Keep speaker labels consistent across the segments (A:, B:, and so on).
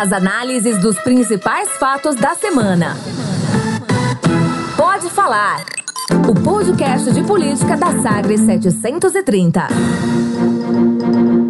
A: As análises dos principais fatos da semana. Pode falar. O podcast de política da Sagres 730.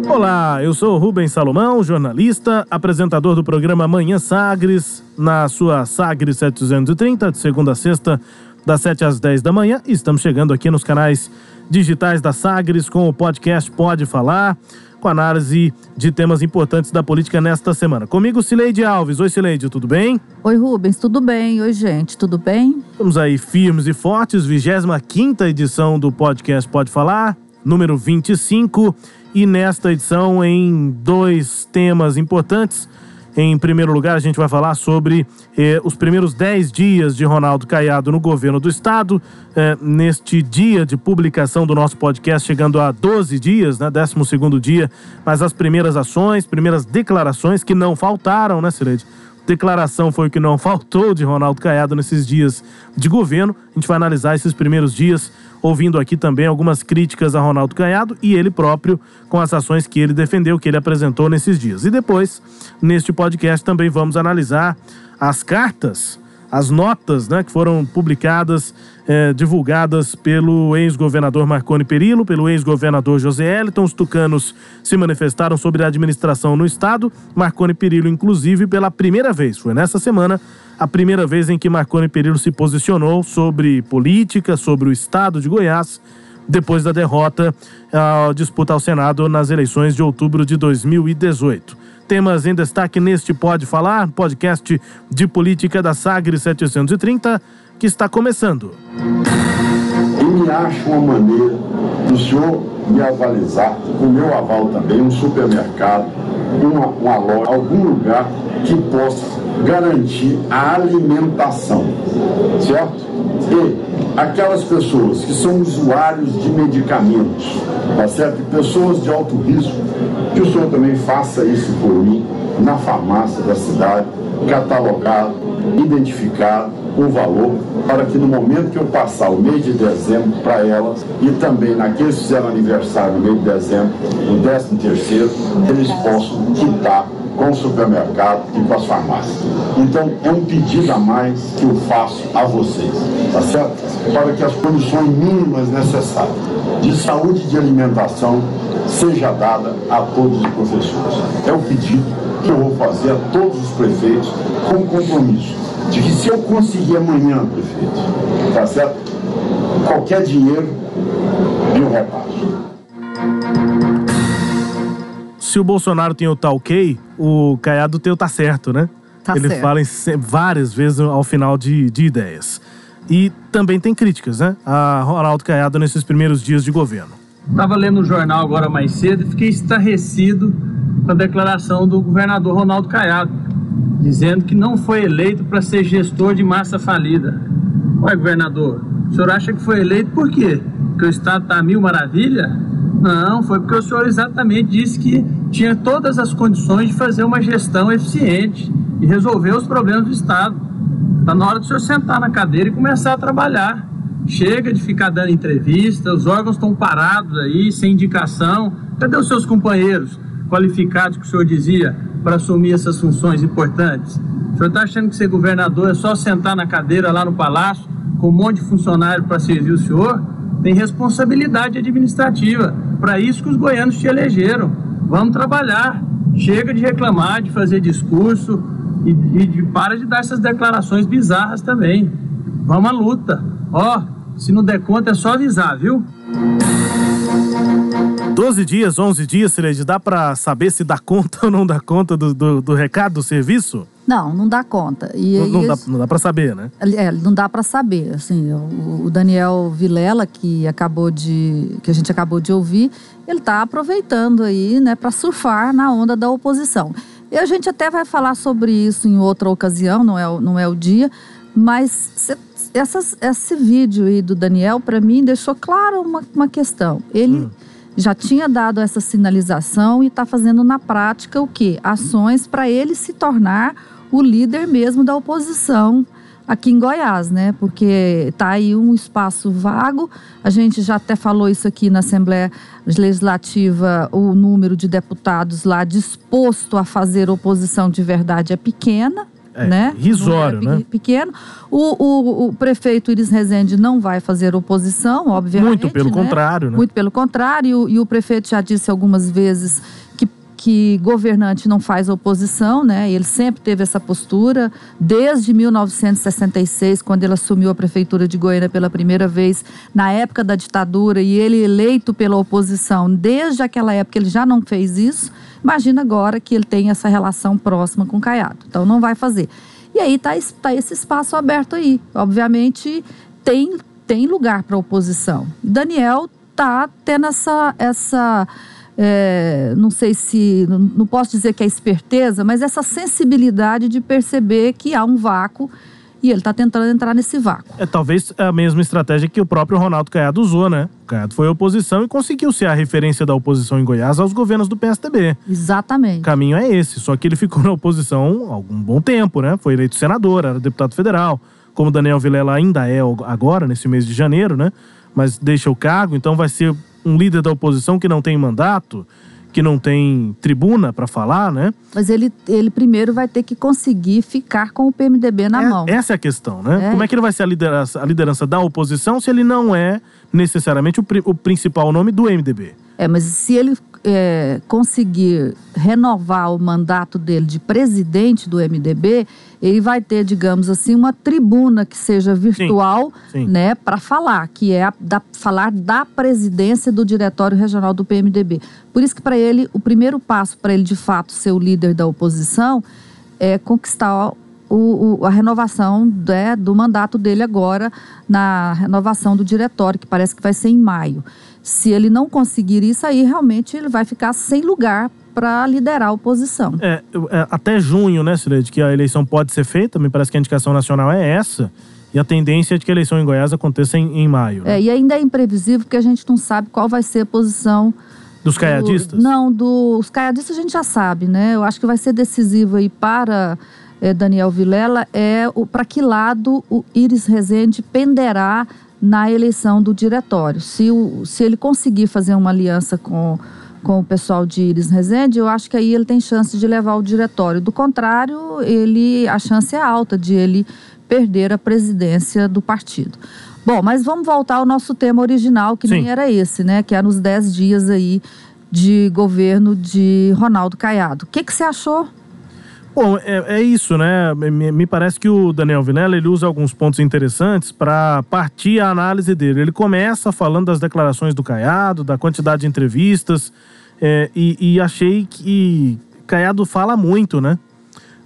B: Olá, eu sou Rubens Salomão, jornalista, apresentador do programa Manhã Sagres, na sua Sagres 730, de segunda a sexta, das 7 às 10 da manhã. E estamos chegando aqui nos canais digitais da Sagres com o podcast Pode Falar com análise de temas importantes da política nesta semana. Comigo, Cileide Alves. Oi, Cileide, tudo bem?
C: Oi, Rubens, tudo bem? Oi, gente, tudo bem?
B: Estamos aí firmes e fortes, 25 edição do podcast Pode Falar, número 25. E nesta edição, em dois temas importantes. Em primeiro lugar, a gente vai falar sobre eh, os primeiros 10 dias de Ronaldo Caiado no governo do estado. Eh, neste dia de publicação do nosso podcast, chegando a 12 dias, né? 12 dia, mas as primeiras ações, primeiras declarações que não faltaram, né, Cileide? declaração foi o que não faltou de Ronaldo Caiado nesses dias de governo. A gente vai analisar esses primeiros dias, ouvindo aqui também algumas críticas a Ronaldo Caiado e ele próprio com as ações que ele defendeu, que ele apresentou nesses dias. E depois, neste podcast, também vamos analisar as cartas as notas né, que foram publicadas, eh, divulgadas pelo ex-governador Marconi Perillo, pelo ex-governador José Eliton. Os tucanos se manifestaram sobre a administração no Estado. Marconi Perillo, inclusive, pela primeira vez, foi nessa semana, a primeira vez em que Marconi Perillo se posicionou sobre política, sobre o Estado de Goiás, depois da derrota à disputa ao Senado nas eleições de outubro de 2018 temas em destaque neste Pode Falar, podcast de política da Sagre 730, que está começando.
D: E me acha uma maneira do senhor me avalizar, o meu aval também, um supermercado, uma, uma loja, algum lugar que possa garantir a alimentação, certo? E aquelas pessoas que são usuários de medicamentos, tá certo? Pessoas de alto risco, que o senhor também faça isso por mim, na farmácia da cidade, catalogado, identificado o valor, para que no momento que eu passar o mês de dezembro para elas e também naqueles que fizeram aniversário no mês de dezembro, o décimo terceiro, eles possam quitar com o supermercado e com as farmácias. Então, é um pedido a mais que eu faço a vocês, tá certo? Para que as condições mínimas necessárias de saúde e de alimentação seja dada a todos os professores. É o pedido que eu vou fazer a todos os prefeitos com compromisso de que se eu conseguir amanhã, prefeito, tá certo? Qualquer dinheiro eu repasso
B: se o Bolsonaro tem o tá ok, o Caiado tem o tá certo, né?
C: Tá
B: Ele
C: certo.
B: fala em, várias vezes ao final de, de ideias. E também tem críticas, né? A Ronaldo Caiado nesses primeiros dias de governo.
E: Estava lendo o jornal agora mais cedo e fiquei estarrecido com a declaração do governador Ronaldo Caiado, dizendo que não foi eleito para ser gestor de massa falida. Ué, governador, o senhor acha que foi eleito por quê? Porque o Estado está mil maravilha? Não, foi porque o senhor exatamente disse que tinha todas as condições de fazer uma gestão eficiente e resolver os problemas do Estado. Está na hora do senhor sentar na cadeira e começar a trabalhar. Chega de ficar dando entrevista, os órgãos estão parados aí, sem indicação. Cadê os seus companheiros qualificados que o senhor dizia para assumir essas funções importantes? O senhor está achando que ser governador é só sentar na cadeira lá no palácio com um monte de funcionário para servir o senhor? Tem responsabilidade administrativa. Para isso que os goianos te elegeram. Vamos trabalhar. Chega de reclamar, de fazer discurso e, e de, para de dar essas declarações bizarras também. Vamos à luta. Ó, se não der conta é só avisar, viu?
B: 12 dias, 11 dias, Cileide, dá para saber se dá conta ou não dá conta do, do, do recado, do serviço?
C: Não, não dá conta. E,
B: não, não,
C: e
B: dá,
C: isso-
B: não dá para saber, né?
C: É, não dá para saber. Assim, o, o Daniel Vilela, que acabou de, que a gente acabou de ouvir, ele está aproveitando aí, né, para surfar na onda da oposição. E a gente até vai falar sobre isso em outra ocasião, não é, o- não é o dia, mas cê- essas, esse vídeo aí do Daniel, para mim, deixou claro uma, uma questão. Ele já tinha dado essa sinalização e está fazendo na prática o quê? Ações para ele se tornar o líder mesmo da oposição aqui em Goiás, né? Porque está aí um espaço vago. A gente já até falou isso aqui na Assembleia Legislativa, o número de deputados lá disposto a fazer oposição de verdade é pequena.
B: É,
C: né?
B: risório,
C: é
B: né?
C: Pequeno. O, o, o prefeito Iris Rezende não vai fazer oposição, obviamente.
B: Muito pelo
C: né?
B: contrário, né?
C: Muito pelo contrário. E o prefeito já disse algumas vezes que, que governante não faz oposição, né? Ele sempre teve essa postura, desde 1966, quando ele assumiu a prefeitura de Goiânia pela primeira vez, na época da ditadura, e ele eleito pela oposição. Desde aquela época ele já não fez isso. Imagina agora que ele tem essa relação próxima com o Caiado. Então não vai fazer. E aí está tá esse espaço aberto aí. Obviamente tem, tem lugar para oposição. Daniel está tendo essa. essa é, não sei se. Não, posso dizer que é esperteza, mas essa sensibilidade de perceber que há um vácuo e ele está tentando entrar nesse vácuo.
B: É talvez a mesma estratégia que o próprio Ronaldo Caiado usou, né? O Caiado foi oposição e conseguiu ser a referência da oposição em Goiás aos governos do PSDB. O
C: Exatamente.
B: caminho é esse, só que ele ficou na oposição há algum bom tempo, né? Foi eleito senador, era deputado federal, como Daniel Vilela ainda é agora, nesse mês de janeiro, né? Mas deixa o cargo, então vai ser um líder da oposição que não tem mandato, que não tem tribuna para falar, né?
C: Mas ele, ele primeiro vai ter que conseguir ficar com o PMDB na
B: É-
C: mão.
B: Essa é a questão, né?
C: É.
B: Como é que ele vai ser a liderança, a liderança da oposição se ele não é necessariamente o, o principal nome do MDB?
C: É, mas se ele é, conseguir renovar o mandato dele de presidente do MDB, ele vai ter, digamos assim, uma tribuna que seja virtual,
B: sim.
C: né, para falar, que é a, da, falar da presidência do diretório regional do PMDB. Por isso que para ele o primeiro passo para ele de fato ser o líder da oposição é conquistar o- o- a renovação né, do mandato dele agora na renovação do diretório, que parece que vai ser em maio. Se ele não conseguir isso aí, realmente ele vai ficar sem lugar para liderar a oposição.
B: É, é, até junho, né, Cileide, que a eleição pode ser feita, me parece que a indicação nacional é essa, e a tendência é de que a eleição em Goiás aconteça em, em maio. né?
C: É, e ainda é imprevisível porque a gente não sabe qual vai ser a posição
B: Dos
C: do-
B: caiadistas?
C: não, dos caiadistas a gente já sabe, né? Eu acho que vai ser decisivo aí para eh, Daniel Vilela é o para que lado o Iris Rezende penderá na eleição do diretório. Se, o, se ele conseguir fazer uma aliança com, com o pessoal de Iris Rezende, eu acho que aí ele tem chance de levar o diretório. Do contrário, ele a chance é alta de ele perder a presidência do partido. Bom, mas vamos voltar ao nosso tema original, que
B: Sim.
C: nem era esse, né? Que é nos 10 dias aí de governo de Ronaldo Caiado. O que, que você achou?
B: Bom, é, é isso, né? Me, me parece que o Daniel Vilela ele usa alguns pontos interessantes para partir a análise dele. Ele começa falando das declarações do Caiado, da quantidade de entrevistas, é, e, e achei que Caiado fala muito, né?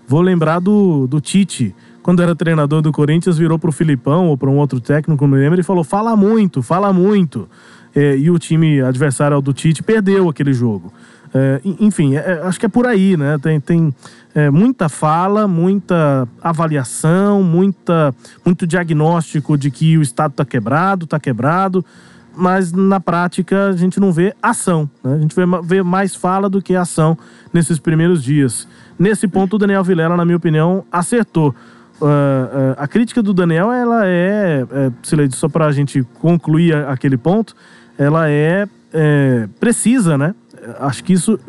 B: Vou lembrar do, do Tite, quando era treinador do Corinthians, virou pro Filipão ou para um outro técnico, não lembro, e falou: fala muito, fala muito. É, e o time adversário do Tite perdeu aquele jogo. É, en- enfim, é- é- acho que é por aí, né? Tem, tem é, muita fala, muita avaliação, muita, muito diagnóstico de que o Estado está quebrado, está quebrado, mas na prática a gente não vê ação. Né? A gente vê, vê mais fala do que ação nesses primeiros dias. Nesse ponto, o Daniel Vilela, na minha opinião, acertou. Ah, ah, a crítica do Daniel, ela é, é Sileide, só para a gente concluir aquele ponto, ela é, é, precisa, né? Acho que isso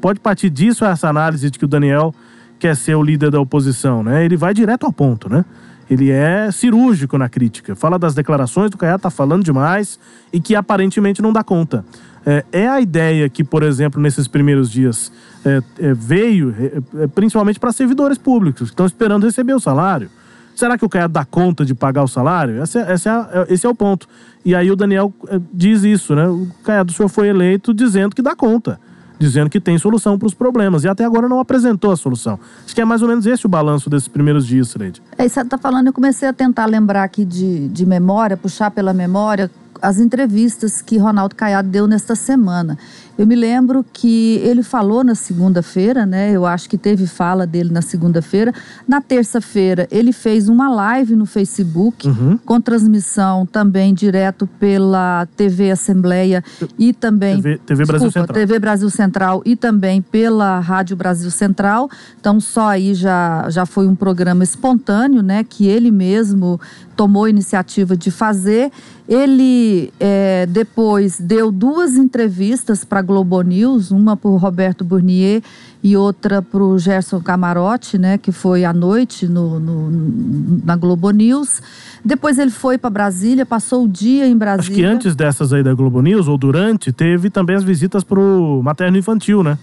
B: pode partir disso essa análise de que o Daniel quer ser o líder da oposição, né? Ele vai direto ao ponto, né? Ele é cirúrgico na crítica. Fala das declarações do Caiado, tá falando demais e que aparentemente não dá conta. É, é a ideia que, por exemplo, nesses primeiros dias é, é, veio é, é, principalmente para servidores públicos que estão esperando receber o salário. Será que o Caiado dá conta de pagar o salário? Esse é, é, esse é o ponto. E aí o Daniel diz isso, né? O Caiado, o senhor foi eleito dizendo que dá conta, dizendo que tem solução para os problemas. E até agora não apresentou a solução. Acho que é mais ou menos esse o balanço desses primeiros dias, Sileide.
C: É, você está falando, eu comecei a tentar lembrar aqui de, de memória, puxar pela memória, as entrevistas que Ronaldo Caiado deu nesta semana. Eu me lembro que ele falou na segunda-feira, né? Eu acho que teve fala dele na segunda-feira. Na terça-feira, ele fez uma live no Facebook,
B: Uhum.
C: com transmissão também direto pela TV Assembleia e também.
B: TV TV Brasil
C: Desculpa,
B: Central.
C: TV Brasil Central e também pela Rádio Brasil Central. Então, só aí já, já foi um programa espontâneo, né? Que ele mesmo tomou a iniciativa de fazer. Ele eh, depois deu duas entrevistas para a Globo News, uma para o Roberto Burnier e outra para o Gerson Camarote, né? Que foi à noite no, no- na Globo News. Depois ele foi para Brasília, passou o dia em Brasília.
B: Acho que antes dessas aí da Globo News, ou durante, teve também as visitas pro materno infantil, né?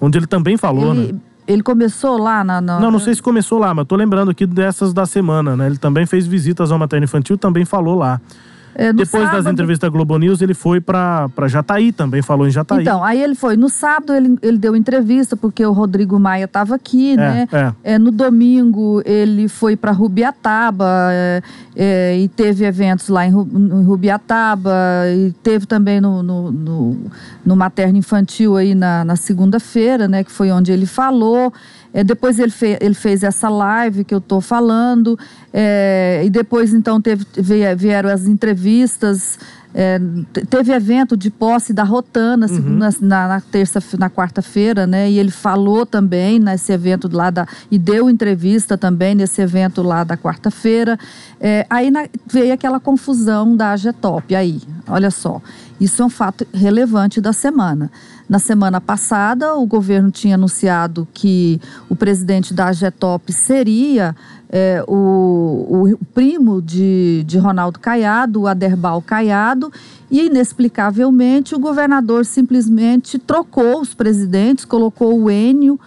B: Onde ele também falou, né?
C: ele, ele começou lá na, na-
B: Não, não sei se começou lá, mas tô lembrando aqui dessas da semana, né? Ele também fez visitas ao materno infantil, também falou lá.
C: É,
B: Depois das
C: sábado-
B: entrevistas da Globo News, ele foi pra Jataí também, falou em Jataí.
C: Então, aí ele foi. No sábado ele, ele deu entrevista, porque o Rodrigo Maia estava aqui, né?
B: é.
C: É, no domingo ele foi para Rubiataba é, é, e teve eventos lá em, em Rubiataba e teve também no, no, no, no materno infantil aí na, na segunda-feira, né? Que foi onde ele falou. É, depois ele, fe, ele fez essa live que eu estou falando é, e depois então teve, vie- vieram as entrevistas. é, te- teve evento de posse da Rotana
B: Uhum.
C: na, na terça, na quarta-feira, né? E ele falou também nesse evento lá da e deu entrevista também nesse evento lá da quarta-feira. É, aí na- veio aquela confusão da AGETOP. Aí, olha só, isso é um fato relevante da semana. Na semana passada, o governo tinha anunciado que o presidente da AGETOP seria é, o, o primo de, de Ronaldo Caiado, o Aderbal Caiado, e inexplicavelmente o governador simplesmente trocou os presidentes, colocou o Enio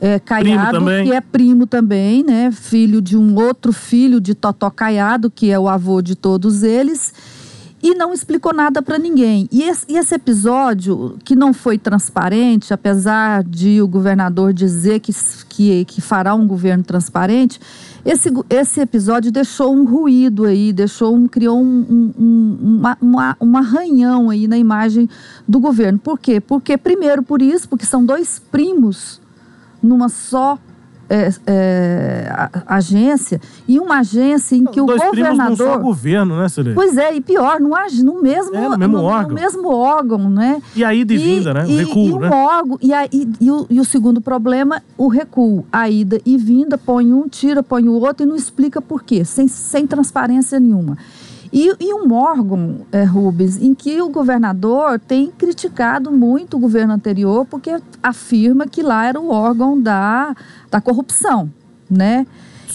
C: é, Caiado, que é primo também, né? Filho de um outro filho de Totó Caiado, que é o avô de todos eles e não explicou nada para ninguém. E esse, e esse episódio, que não foi transparente, apesar de o governador dizer que, que, que fará um governo transparente, esse, esse episódio deixou um ruído aí, deixou um, criou um, um, uma, uma, um arranhão aí na imagem do governo. Por quê? Porque, primeiro, por isso, porque são dois primos numa só é, é, agência, e uma agência em que o
B: Dois primos num só
C: governador.
B: governo, né, Celê?
C: Pois é, e pior, no, no mesmo,
B: É, no mesmo órgão.
C: mesmo órgão, né?
B: E a ida e vinda, né? O
C: e,
B: recuo,
C: e um
B: né?
C: órgão, e, aí, e, o, e o segundo problema, o recuo. A ida e vinda, põe um, tira, põe o outro e não explica por quê, sem, sem transparência nenhuma. E, e um órgão, é, Rubens, em que o governador tem criticado muito o governo anterior, porque afirma que lá era o órgão da, da corrupção, né?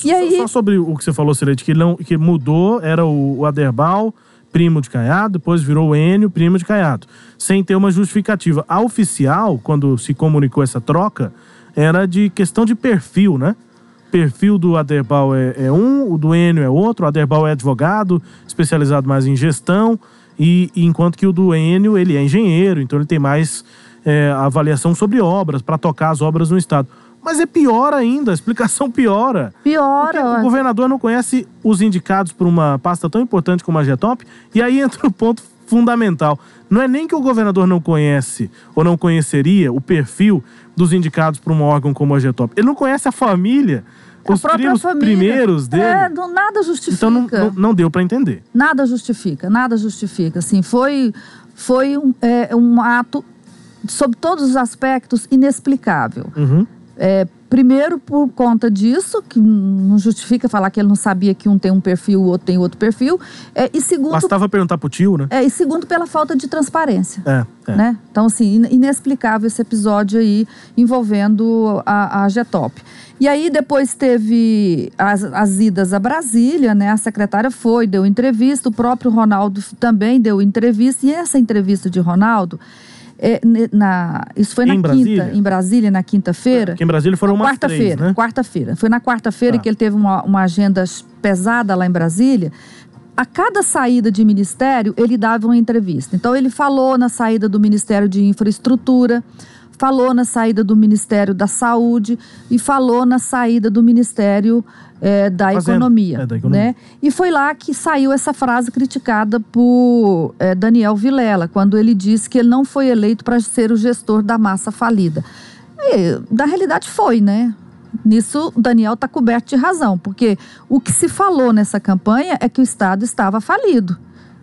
C: E
B: Só-
C: aí,
B: Só sobre o que você falou, Celeste, que, não, que mudou, era o, o Aderbal, primo de Caiado, depois virou o Enio, primo de Caiado. Sem ter uma justificativa. A oficial, quando se comunicou essa troca, era de questão de perfil, né? Perfil do Aderbal é, é um, o do Enio é outro. O Aderbal é advogado, especializado mais em gestão, e, e enquanto que o do Enio, ele é engenheiro, então ele tem mais é, avaliação sobre obras, para tocar as obras no Estado. Mas é pior ainda, a explicação piora. Porque
C: piora.
B: o governador não conhece os indicados por uma pasta tão importante como a Getop, e aí entra o ponto fundamental. Não é nem que o governador não conhece ou não conheceria o perfil dos indicados por um órgão como a Getop. Ele não conhece a família,
C: A
B: os primos primeiros dele.
C: É, não- nada justifica.
B: então não, não, não deu para entender.
C: Nada justifica, nada justifica. Assim, foi, foi um, é, um ato, sob todos os aspectos, inexplicável.
B: Uhum.
C: É, primeiro, por conta disso, que não justifica falar que ele não sabia que um tem um perfil, o outro tem outro perfil. É, e, segundo,
B: Bastava perguntar pro tio, né?
C: é, e segundo, pela falta de transparência.
B: É, é.
C: Né? Então, assim, in- inexplicável esse episódio aí envolvendo a, a Getop. E aí depois teve as, as idas a Brasília, né? A secretária foi, deu entrevista, o próprio Ronaldo também deu entrevista. E essa entrevista de Ronaldo, é, na, isso foi
B: Em
C: na quinta,
B: Brasília?
C: em Brasília, na quinta-feira.
B: Aqui em Brasília foram umas três,
C: Quarta-feira,
B: né?
C: quarta-feira. Foi na quarta-feira
B: Tá.
C: que ele teve uma, uma agenda pesada lá em Brasília. A cada saída de ministério, ele dava uma entrevista. Então, ele falou na saída do Ministério de Infraestrutura, falou na saída do Ministério da Saúde e falou na saída do Ministério é, da, economia,
B: É, da Economia.
C: né? E foi lá que saiu essa frase criticada por é, Daniel Vilela, quando ele disse que ele não foi eleito para ser o gestor da massa falida. E, na realidade foi, né? Nisso, Daniel está coberto de razão, porque o que se falou nessa campanha é que o Estado estava falido,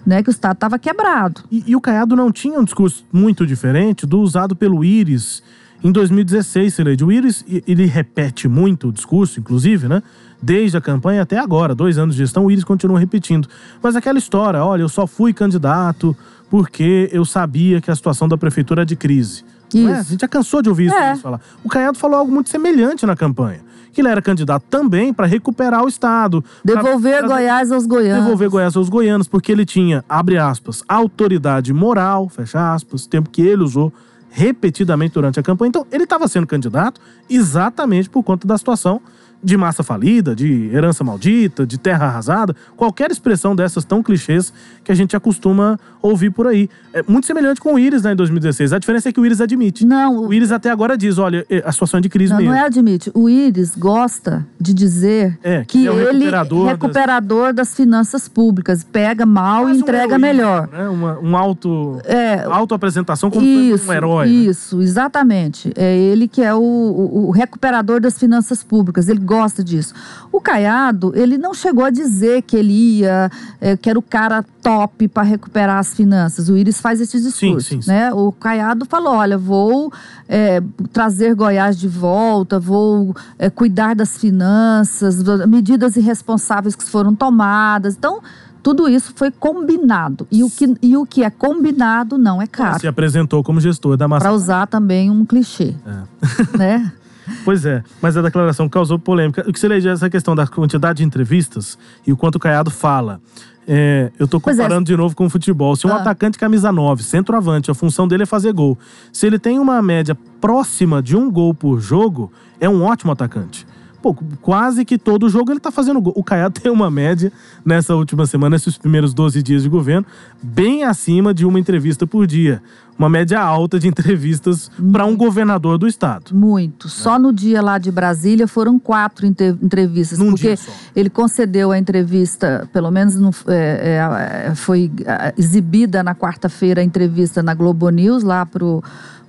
C: né? Que o Estado estava quebrado.
B: E, e o Caiado não tinha um discurso muito diferente do usado pelo Íris em 2016, Sileide. O Íris, ele repete muito o discurso, inclusive, né? Desde a campanha até agora, dois anos de gestão, o Íris continua repetindo. Mas aquela história, olha, eu só fui candidato porque eu sabia que a situação da prefeitura é de crise. É?
C: Isso.
B: A gente já cansou de ouvir isso
C: É.
B: Falar. O Caiado falou algo muito semelhante na campanha. Que ele era candidato também para recuperar o Estado. pra-
C: Devolver
B: pra-
C: Goiás aos goianos.
B: devolver Goiás aos goianos, porque ele tinha, abre aspas, autoridade moral, fecha aspas, tempo que ele usou repetidamente durante a campanha. Então, ele estava sendo candidato exatamente por conta da situação de massa falida, de herança maldita, de terra arrasada, qualquer expressão dessas tão clichês que a gente acostuma ouvir por aí. É muito semelhante com o Íris né, em 2016. A diferença é que o Íris admite.
C: Não,
B: O Íris até agora diz, olha, a situação é de crise
C: Não,
B: mesmo.
C: não é admite. O Íris gosta de dizer
B: É, que
C: que
B: é o
C: ele
B: recuperador
C: é recuperador das... finanças públicas. Pega mal e
B: um
C: entrega
B: heroísmo,
C: melhor.
B: Né? Uma, um auto,
C: É,
B: auto-apresentação como
C: isso,
B: um herói. né?
C: Isso, exatamente. É ele que é o, o- o recuperador das finanças públicas. Ele gosta disso. O Caiado, ele não chegou a dizer que ele ia, é, que era o cara top para recuperar as finanças. O Íris faz esse discurso.
B: sim, sim.
C: Né? O Caiado falou: olha, vou é, trazer Goiás de volta, vou é, cuidar das finanças, medidas irresponsáveis que foram tomadas. Então. Tudo isso foi combinado. E o que, e o que é combinado não é caro.
B: Se apresentou como gestor da massa.
C: Para usar também um clichê,
B: É.
C: né?
B: Pois é, mas a declaração causou polêmica. O que você lê essa questão da quantidade de entrevistas e o quanto o Caiado fala. É, eu tô
C: é.
B: comparando de novo com o futebol. Se um
C: Ah.
B: atacante camisa 9, centroavante, a função dele é fazer gol. Se ele tem uma média próxima de um gol por jogo, é um ótimo atacante. Pô, quase que todo jogo ele tá fazendo gol. O Caiado tem uma média nessa última semana, nesses primeiros 12 dias de governo, bem acima de uma entrevista por dia. Uma média alta de entrevistas para um governador do estado.
C: Muito. Só no dia lá de Brasília foram quatro entrevistas.
B: Num
C: porque ele concedeu a entrevista, pelo menos não f- é, é, é, foi ah, exibida na quarta-feira a entrevista na Globo News, lá pro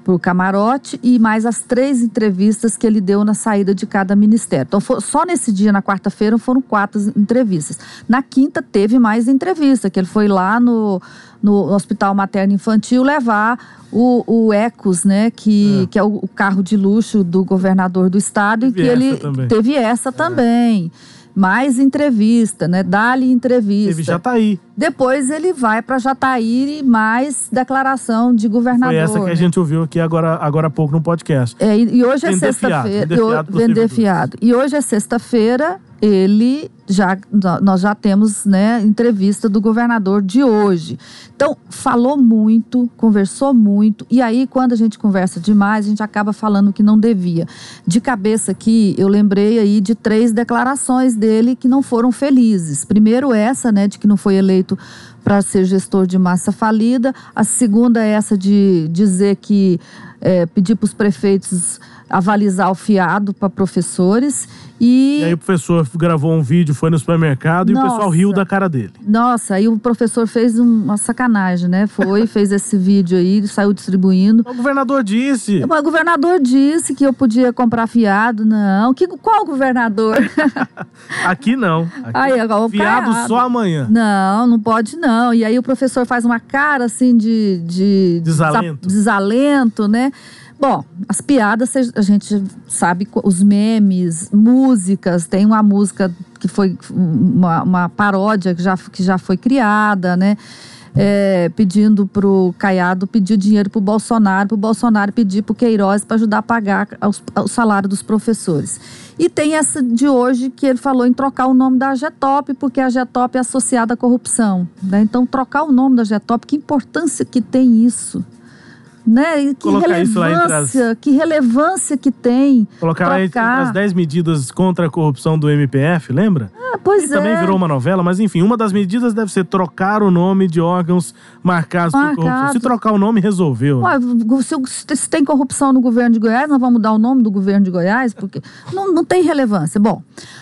C: pro camarote e mais as três entrevistas que ele deu na saída de cada ministério. Então, fo- só nesse dia, na quarta-feira, foram quatro entrevistas. Na quinta, teve mais entrevista, que ele foi lá no, no Hospital Materno Infantil levar o, o Ecos, né, que
B: É.
C: que é o, o carro de luxo do governador do estado,
B: Teve
C: e que ele
B: também. É.
C: teve essa também. Mais entrevista, né? Dá-lhe entrevista.
B: Teve Jataí.
C: Depois ele vai para Jataí e mais declaração de governador.
B: Foi essa que a
C: né?
B: gente ouviu aqui agora, agora há pouco no podcast.
C: É, e, hoje é sexta-feira.
B: vender fiado
C: Vender fiado. E hoje é sexta-feira, ele já. Nós já temos né, entrevista do governador de hoje. Então, falou muito, conversou muito, e aí, quando a gente conversa demais, a gente acaba falando que não devia. De cabeça aqui, eu lembrei aí de três declarações dele que não foram felizes. Primeiro, essa, né, de que não foi eleito para ser gestor de massa falida. A segunda é essa de dizer que é, pedir para os prefeitos avalizar o fiado para professores. E,
B: E aí o professor gravou um vídeo, foi no supermercado e o pessoal
C: Nossa.
B: riu da cara dele.
C: nossa, aí o professor fez um- uma sacanagem, né? Foi, fez esse vídeo aí, saiu distribuindo.
B: O governador disse.
C: O governador disse que eu podia comprar fiado. Não, que, qual governador?
B: Aqui não. Aqui,
C: Aí, agora
B: fiado
C: Caiado.
B: só amanhã.
C: Não, não pode não. E aí o professor faz uma cara assim de, de
B: Desalento.
C: desa- desalento, né? Bom, as piadas a gente sabe, os memes, músicas, tem uma música que foi uma, uma paródia que já, que já foi criada, né? É, pedindo pro Caiado pedir dinheiro pro Bolsonaro, pro Bolsonaro pedir pro Queiroz para ajudar a pagar o salário dos professores. E tem essa de hoje que ele falou em trocar o nome da Getop, porque a Getop é associada à corrupção. né? Então, trocar o nome da Getop, que importância que tem isso? Né? Que
B: Colocar isso entre as-
C: relevância, que relevância que tem
B: Colocar lá entre as 10 medidas contra a corrupção do MPF, lembra?
C: Pois
B: E também
C: é.
B: virou uma novela, mas enfim, uma das medidas deve ser trocar o nome de órgãos marcados por corrupção. Se trocar o nome, resolveu. né?
C: Ué, se, se tem corrupção no governo de Goiás, nós vamos mudar o nome do governo de Goiás, porque não, não tem relevância. Bom,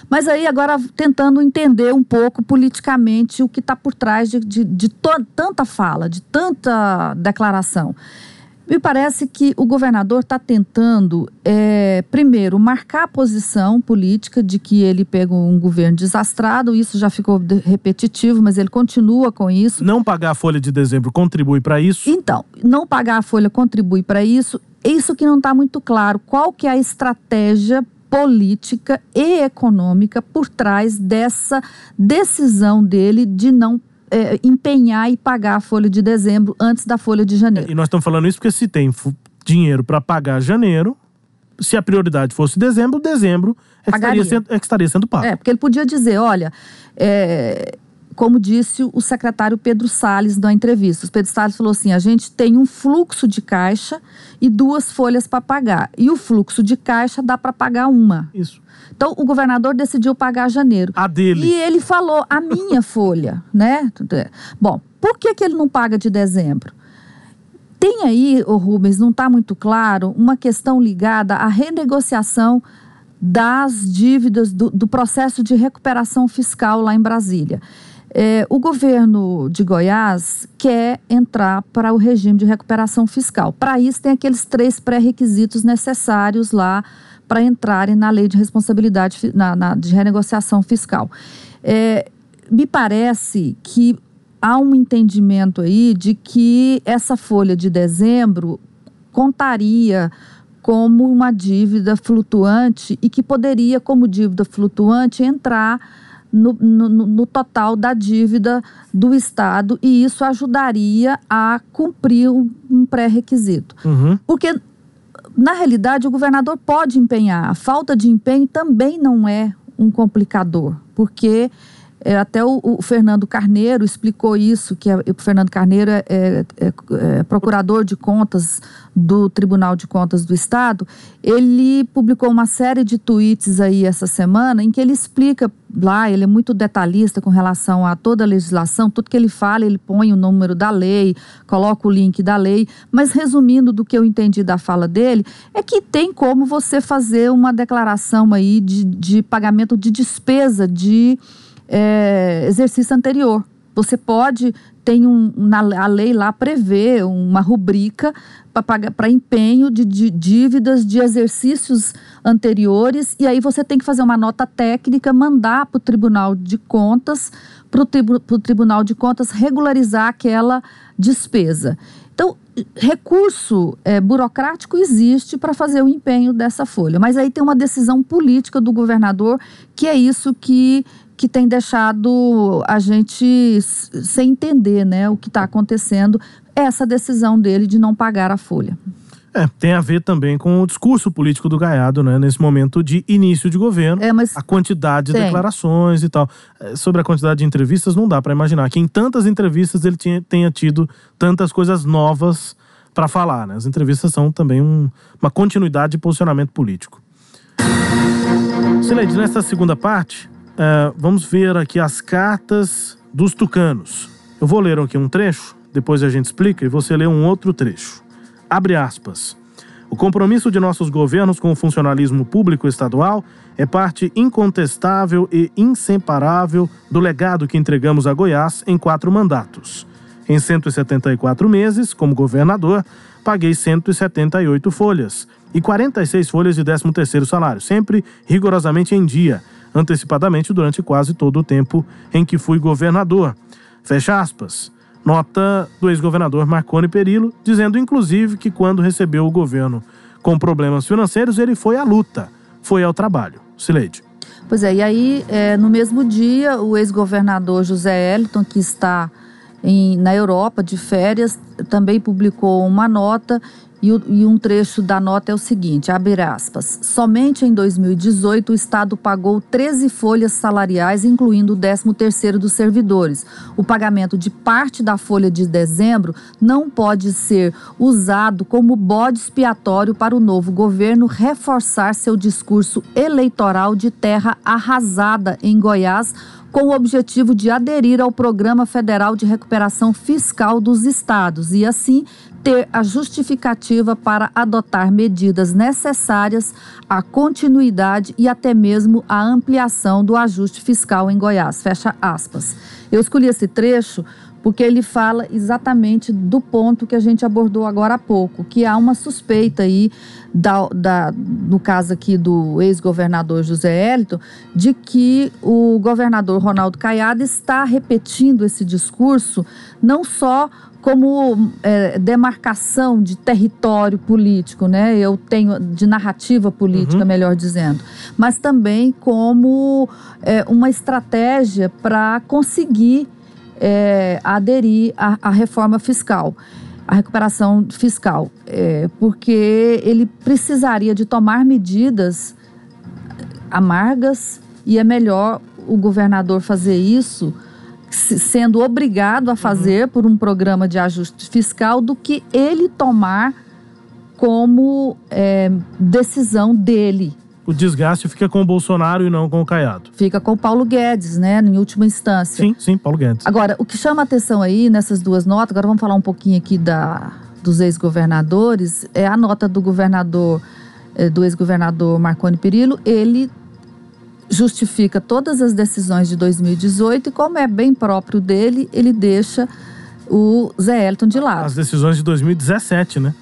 C: mas aí agora tentando entender um pouco politicamente o que está por trás de, de, de tanta fala, de tanta declaração. Me parece que o governador está tentando, é, primeiro, marcar a posição política de que ele pegou um governo desastrado. Isso já ficou repetitivo, mas ele continua com isso.
B: Não pagar a folha de dezembro contribui para isso.
C: Então, não pagar a folha contribui para isso. Isso que não está muito claro. Qual que é a estratégia política e econômica por trás dessa decisão dele de não eh, empenhar e pagar a folha de dezembro antes da folha de janeiro?
B: E nós estamos falando isso porque se tem dinheiro para pagar janeiro, se a prioridade fosse dezembro, dezembro é que, estaria sendo, é que estaria sendo pago.
C: É, porque ele podia dizer, olha, é, como disse o secretário Pedro Salles na entrevista. O Pedro Salles falou assim: a gente tem um fluxo de caixa e duas folhas para pagar. E o fluxo de caixa dá para pagar uma.
B: Isso.
C: Então o governador decidiu pagar janeiro.
B: A dele.
C: E ele falou a minha folha, né? Bom, por que, que ele não paga de dezembro? Tem aí, ô Rubens, não está muito claro, uma questão ligada à renegociação das dívidas do, do processo de recuperação fiscal lá em Brasília. É, o governo de Goiás quer entrar para o regime de recuperação fiscal. Para isso, tem aqueles três pré-requisitos necessários lá para entrarem na lei de responsabilidade na, na- de renegociação fiscal. É, me parece que há um entendimento aí de que essa folha de dezembro contaria como uma dívida flutuante e que poderia, como dívida flutuante, entrar no, no- no- total da dívida do Estado e isso ajudaria a cumprir um, um pré-requisito.
B: Uhum.
C: Porque, na realidade, o governador pode empenhar. A falta de empenho também não é um complicador, porque é, até o, o Fernando Carneiro explicou isso, que é- o Fernando Carneiro é, é- é- é procurador de contas do Tribunal de Contas do Estado. Ele publicou uma série de tweets aí essa semana em que ele explica lá, ele é muito detalhista com relação a toda a legislação, tudo que ele fala, ele põe o número da lei, coloca o link da lei, mas resumindo do que eu entendi da fala dele, é que tem como você fazer uma declaração aí de, de pagamento de despesa de é, exercício anterior. Você pode, tem um, na, a lei lá prevê uma rubrica para empenho de, de dívidas de exercícios anteriores, e aí você tem que fazer uma nota técnica, mandar para o Tribunal de Contas, para o tribu, Tribunal de Contas regularizar aquela despesa. Então, recurso é, burocrático existe para fazer o empenho dessa folha, mas aí tem uma decisão política do governador que é isso que, que tem deixado a gente sem entender né, o que está acontecendo, essa decisão dele de não pagar a folha.
B: É, tem a ver também com o discurso político do Gaiado, né? Nesse momento de início de governo.
C: É,
B: A quantidade de
C: Tem.
B: declarações e tal. É, Sobre a quantidade de entrevistas, não dá para imaginar que em tantas entrevistas ele tinha, tenha tido tantas coisas novas para falar, né? As entrevistas são também um- uma continuidade de posicionamento político. Sileide, nessa segunda parte, é, vamos ver aqui as cartas dos tucanos. Eu vou ler aqui um trecho, depois a gente explica, e você lê um outro trecho. Abre aspas. O compromisso de nossos governos com o funcionalismo público estadual é parte incontestável e inseparável do legado que entregamos a Goiás em quatro mandatos. Em 174 meses, como governador, paguei 178 folhas e 46 folhas de 13º salário, sempre rigorosamente em dia, antecipadamente durante quase todo o tempo em que fui governador. Fecha aspas. Nota do ex-governador Marconi Perillo, dizendo inclusive que quando recebeu o governo com problemas financeiros, ele foi à luta, foi ao trabalho. Sileide.
C: Pois é, e aí, é, no mesmo dia, o ex-governador José Eliton, que está em- na Europa de férias, também publicou uma nota E, o, e, um trecho da nota é o seguinte: abre aspas. Somente em 2018 o Estado pagou 13 folhas salariais, incluindo o 13 dos servidores. O pagamento de parte da folha de dezembro não pode ser usado como bode expiatório para o novo governo reforçar seu discurso eleitoral de terra arrasada em Goiás com o objetivo de aderir ao Programa Federal de Recuperação Fiscal dos Estados e, assim, ter a justificativa para adotar medidas necessárias à continuidade e até mesmo à ampliação do ajuste fiscal em Goiás. Fecha aspas. Eu escolhi esse trecho porque ele fala exatamente do ponto que a gente abordou agora há pouco, que há uma suspeita aí, da, da, no caso aqui do ex-governador José Hélito, de que o governador Ronaldo Caiado está repetindo esse discurso não só como é, demarcação de território político, né? Eu tenho de narrativa política, uhum. melhor dizendo, mas também como é, uma estratégia para conseguir é, aderir à, à, reforma fiscal, à recuperação fiscal, é, porque ele precisaria de tomar medidas amargas e é melhor o governador fazer isso sendo obrigado a fazer uhum. por um programa de ajuste fiscal do que ele tomar como é, decisão dele.
B: O desgaste fica com o Bolsonaro e não com o Caiado.
C: Fica com o Paulo Guedes, né, em última instância.
B: Sim, sim, Paulo Guedes.
C: Agora, o que chama atenção aí nessas duas notas, agora vamos falar um pouquinho aqui da, dos ex-governadores, é a nota do governador, é, do ex-governador Marconi Perillo, ele justifica todas as decisões de 2018 e, como é bem próprio dele, ele deixa o Zé Elton de lado.
B: As decisões de 2017, né?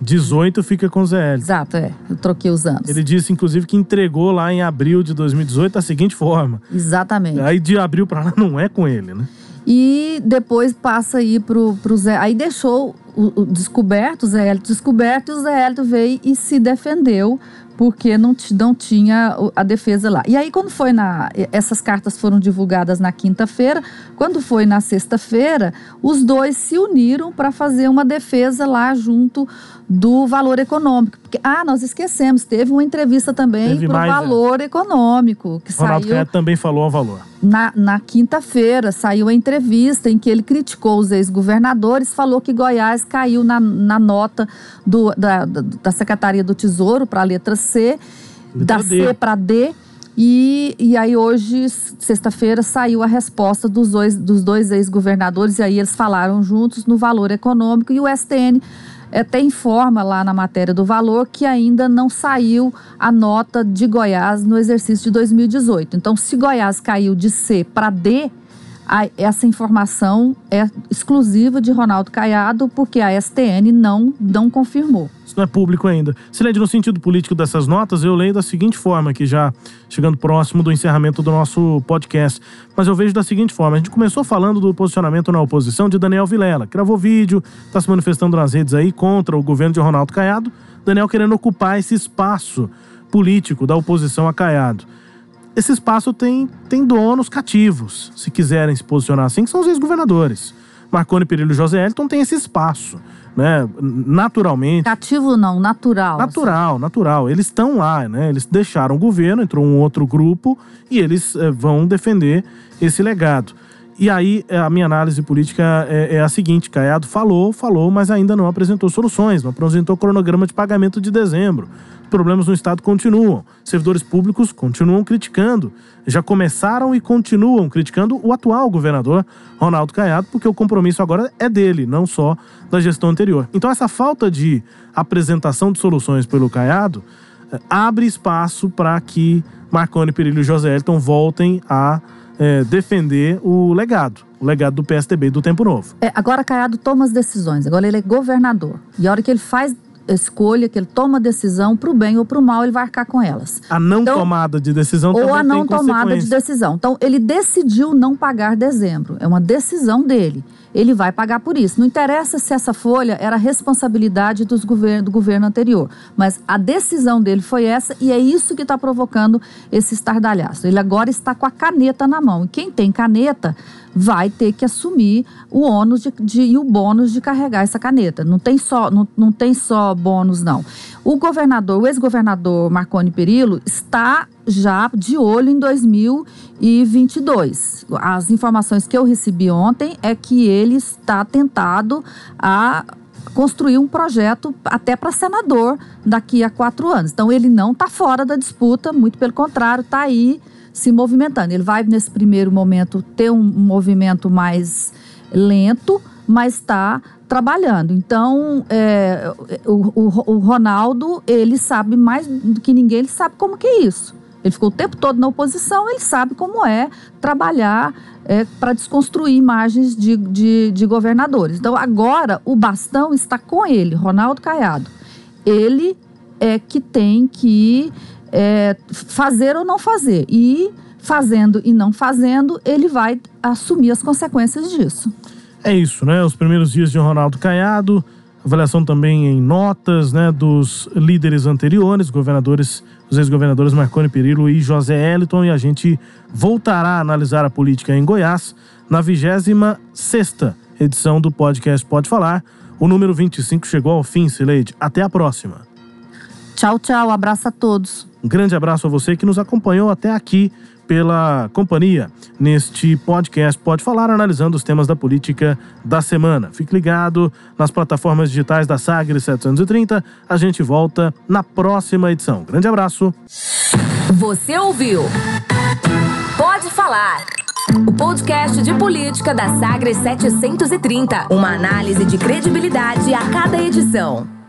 B: 18 fica com o Zé Elton.
C: Exato, é. Eu troquei os anos.
B: Ele disse, inclusive, que entregou lá em abril de 2018 da seguinte forma.
C: Exatamente.
B: Aí de abril para lá não é com ele, né?
C: E depois passa aí pro, pro Zé. Aí deixou o, o descoberto, o Zé Elton descoberto, e o Zé Elton veio e se defendeu porque não, não tinha a defesa lá. E aí, quando foi na. Essas cartas foram divulgadas na quinta-feira. Quando foi na sexta-feira, os dois se uniram para fazer uma defesa lá junto do valor econômico. Porque, ah, nós esquecemos, teve uma entrevista também para o é. valor econômico. Que
B: Ronaldo
C: saiu
B: também falou ao valor.
C: Na, na quinta-feira saiu a entrevista em que ele criticou os ex-governadores, falou que Goiás caiu na, na nota do, da, da Secretaria do Tesouro para a letra C, letra da D. C para D. E, e aí hoje, sexta-feira, saiu a resposta dos dois, dos dois ex-governadores, e aí eles falaram juntos no valor econômico, e o STN até informa lá na matéria do valor que ainda não saiu a nota de Goiás no exercício de 2018. Então, se Goiás caiu de C para D, a, essa informação é exclusiva de Ronaldo Caiado, porque a STN não, não confirmou.
B: Isso não é público ainda. Silene, no sentido político dessas notas, eu leio da seguinte forma, que já chegando próximo do encerramento do nosso podcast. Mas eu vejo da seguinte forma: a gente começou falando do posicionamento na oposição de Daniel Vilela, que gravou vídeo, está se manifestando nas redes aí contra o governo de Ronaldo Caiado. Daniel querendo ocupar esse espaço político da oposição a Caiado esse espaço tem, tem donos cativos, se quiserem se posicionar assim, que são os ex-governadores. Marconi Perillo e José Elton têm esse espaço, né? Naturalmente.
C: Cativo não, natural.
B: Natural, assim. natural. Eles estão lá, né? Eles deixaram o governo, entrou um outro grupo e eles é, vão defender esse legado. E aí, eh, a minha análise política é, é, a seguinte: Caiado falou, falou, mas ainda não apresentou soluções, não apresentou cronograma de pagamento de dezembro problemas no Estado continuam. Servidores públicos continuam criticando. Já começaram e continuam criticando o atual governador, Ronaldo Caiado, porque o compromisso agora é dele, não só da gestão anterior. Então, essa falta de apresentação de soluções pelo Caiado eh, abre espaço para que Marconi, Perillo e José Elton voltem a é, defender o legado, o legado do PSDB do Tempo Novo.
C: É, agora Caiado toma as decisões, agora ele é governador. E a hora que ele faz escolha, que ele toma decisão para o bem ou para o mal, ele vai arcar com elas.
B: A não então, tomada de decisão
C: Ou a não tomada de decisão. Então, ele decidiu não pagar dezembro. É uma decisão dele. Ele vai pagar por isso. Não interessa se essa folha era responsabilidade dos do governo anterior, mas a decisão dele foi essa e é isso que está provocando esse estardalhaço. Ele agora está com a caneta na mão. E quem tem caneta vai ter que assumir o ônus de, de, e o bônus de carregar essa caneta. Não tem só, não, não tem só bônus, não. O governador, o ex-governador Marconi Perillo, está já de olho em 2022. As informações que eu recebi ontem é que ele está tentado a construir um projeto até para senador daqui a quatro anos. Então ele não está fora da disputa, muito pelo contrário, está aí se movimentando. Ele vai, nesse primeiro momento, ter um movimento mais lento, mas está trabalhando. Então, é, o, o, o, Ronaldo, ele sabe mais do que ninguém, ele sabe como que é isso. Ele ficou o tempo todo na oposição, ele sabe como é trabalhar é, para desconstruir imagens de, de, de governadores. Então, agora, o bastão está com ele, Ronaldo Caiado. Ele é que tem que é, fazer ou não fazer. E fazendo e não fazendo, ele vai assumir as consequências disso.
B: É isso, né? Os primeiros dias de Ronaldo Caiado, avaliação também em notas, né, dos líderes anteriores, governadores, os ex-governadores Marconi Perillo e José Eliton, e a gente voltará a analisar a política em Goiás na 26 edição do podcast Pode Falar. O número 25 chegou ao fim, Sileide. Até a próxima.
C: Tchau, tchau. Abraço a todos.
B: Um grande abraço a você que nos acompanhou até aqui pela companhia neste podcast Pode Falar, analisando os temas da política da semana. Fique ligado nas plataformas digitais da Sagre 730. A gente volta na próxima edição. Grande abraço.
A: Você ouviu? Pode Falar. O podcast de política da Sagres 730. Uma análise de credibilidade a cada edição.